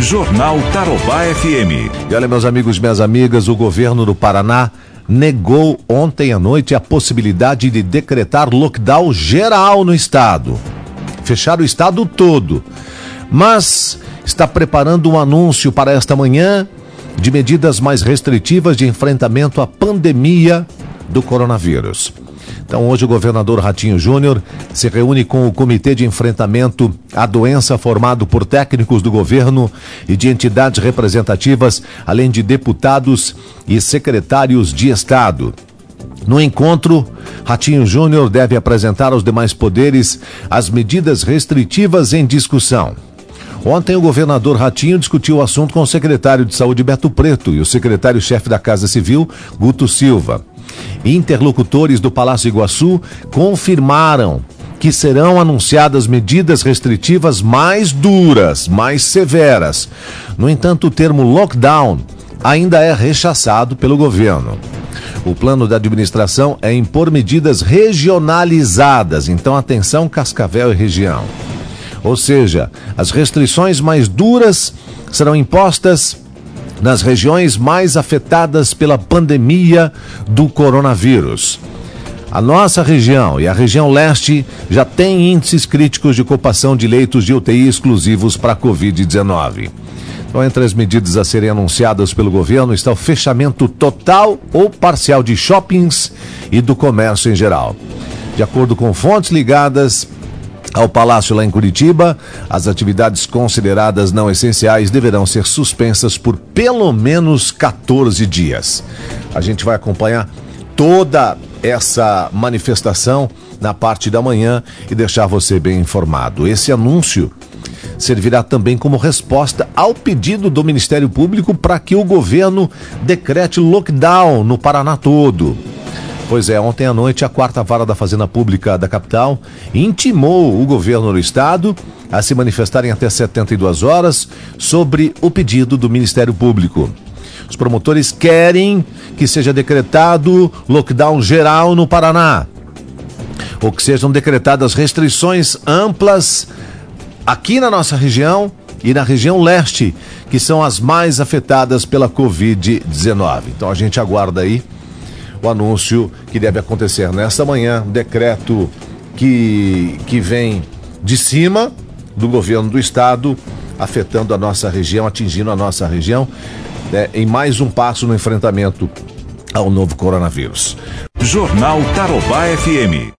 Jornal Tarobá FM. E olha, meus amigos minhas amigas, o governo do Paraná negou ontem à noite a possibilidade de decretar lockdown geral no estado. Fechar o estado todo. Mas está preparando um anúncio para esta manhã de medidas mais restritivas de enfrentamento à pandemia do coronavírus. Então, hoje, o governador Ratinho Júnior se reúne com o Comitê de Enfrentamento à Doença, formado por técnicos do governo e de entidades representativas, além de deputados e secretários de Estado. No encontro, Ratinho Júnior deve apresentar aos demais poderes as medidas restritivas em discussão. Ontem, o governador Ratinho discutiu o assunto com o secretário de Saúde Beto Preto e o secretário-chefe da Casa Civil, Guto Silva. Interlocutores do Palácio Iguaçu confirmaram que serão anunciadas medidas restritivas mais duras, mais severas. No entanto, o termo lockdown ainda é rechaçado pelo governo. O plano da administração é impor medidas regionalizadas, então atenção Cascavel e região. Ou seja, as restrições mais duras serão impostas nas regiões mais afetadas pela pandemia do coronavírus. A nossa região e a região leste já têm índices críticos de ocupação de leitos de UTI exclusivos para a Covid-19. Então, entre as medidas a serem anunciadas pelo governo está o fechamento total ou parcial de shoppings e do comércio em geral. De acordo com fontes ligadas ao Palácio lá em Curitiba, as atividades consideradas não essenciais deverão ser suspensas por pelo menos 14 dias. A gente vai acompanhar toda essa manifestação na parte da manhã e deixar você bem informado. Esse anúncio servirá também como resposta ao pedido do Ministério Público para que o governo decrete lockdown no Paraná todo. Pois é, ontem à noite a quarta vara da Fazenda Pública da capital intimou o governo do estado a se manifestarem até 72 horas sobre o pedido do Ministério Público. Os promotores querem que seja decretado lockdown geral no Paraná, ou que sejam decretadas restrições amplas aqui na nossa região e na região leste, que são as mais afetadas pela Covid-19. Então a gente aguarda aí o anúncio que deve acontecer nesta manhã, um decreto que, que vem de cima do governo do estado, afetando a nossa região, atingindo a nossa região, né, em mais um passo no enfrentamento ao novo coronavírus. Jornal Tarobá FM.